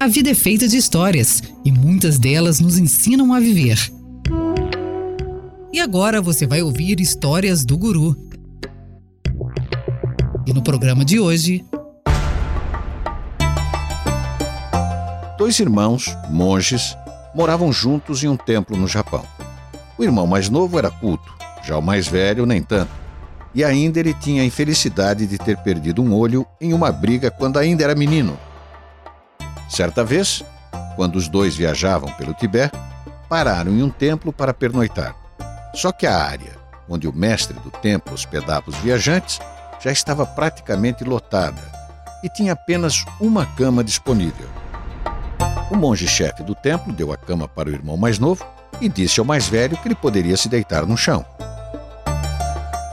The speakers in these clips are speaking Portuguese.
A vida é feita de histórias e muitas delas nos ensinam a viver. E agora você vai ouvir histórias do Guru. E no programa de hoje. Dois irmãos, monges, moravam juntos em um templo no Japão. O irmão mais novo era culto, já o mais velho nem tanto. E ainda ele tinha a infelicidade de ter perdido um olho em uma briga quando ainda era menino. Certa vez, quando os dois viajavam pelo Tibete, pararam em um templo para pernoitar. Só que a área onde o mestre do templo hospedava os viajantes já estava praticamente lotada e tinha apenas uma cama disponível. O monge-chefe do templo deu a cama para o irmão mais novo e disse ao mais velho que ele poderia se deitar no chão.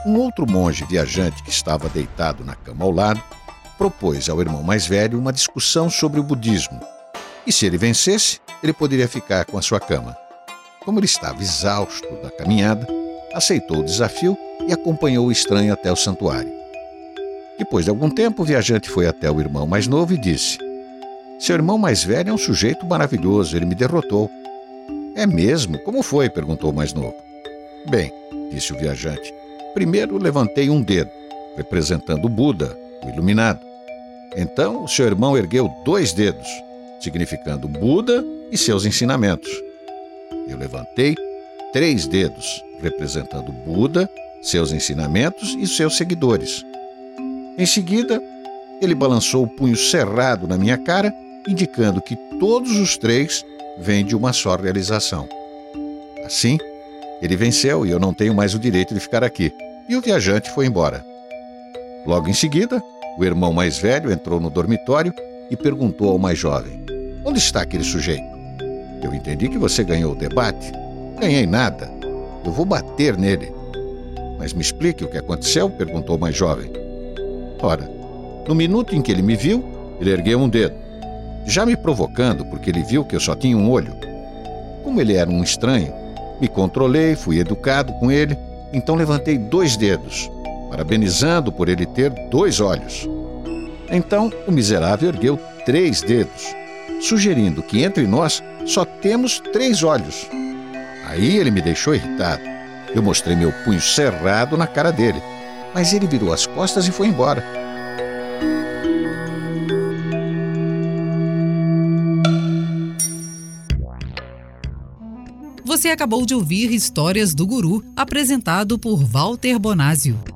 Um outro monge viajante que estava deitado na cama ao lado propôs ao irmão mais velho uma discussão sobre o budismo. E se ele vencesse, ele poderia ficar com a sua cama. Como ele estava exausto da caminhada, aceitou o desafio e acompanhou o estranho até o santuário. Depois de algum tempo, o viajante foi até o irmão mais novo e disse: Seu irmão mais velho é um sujeito maravilhoso, ele me derrotou. É mesmo? Como foi? perguntou o mais novo. Bem, disse o viajante, primeiro levantei um dedo, representando o Buda, o iluminado. Então o seu irmão ergueu dois dedos, significando Buda e seus ensinamentos. Eu levantei três dedos, representando Buda, seus ensinamentos e seus seguidores. Em seguida, ele balançou o punho cerrado na minha cara, indicando que todos os três vêm de uma só realização. Assim, ele venceu e eu não tenho mais o direito de ficar aqui. E o viajante foi embora. Logo em seguida, o irmão mais velho entrou no dormitório e perguntou ao mais jovem: Onde está aquele sujeito? Eu entendi que você ganhou o debate. Ganhei nada. Eu vou bater nele. Mas me explique o que aconteceu? perguntou o mais jovem. Ora, no minuto em que ele me viu, ele ergueu um dedo, já me provocando porque ele viu que eu só tinha um olho. Como ele era um estranho, me controlei, fui educado com ele, então levantei dois dedos, parabenizando por ele ter dois olhos. Então o miserável ergueu três dedos, sugerindo que entre nós só temos três olhos. Aí ele me deixou irritado. Eu mostrei meu punho cerrado na cara dele, mas ele virou as costas e foi embora. Você acabou de ouvir Histórias do Guru, apresentado por Walter Bonásio.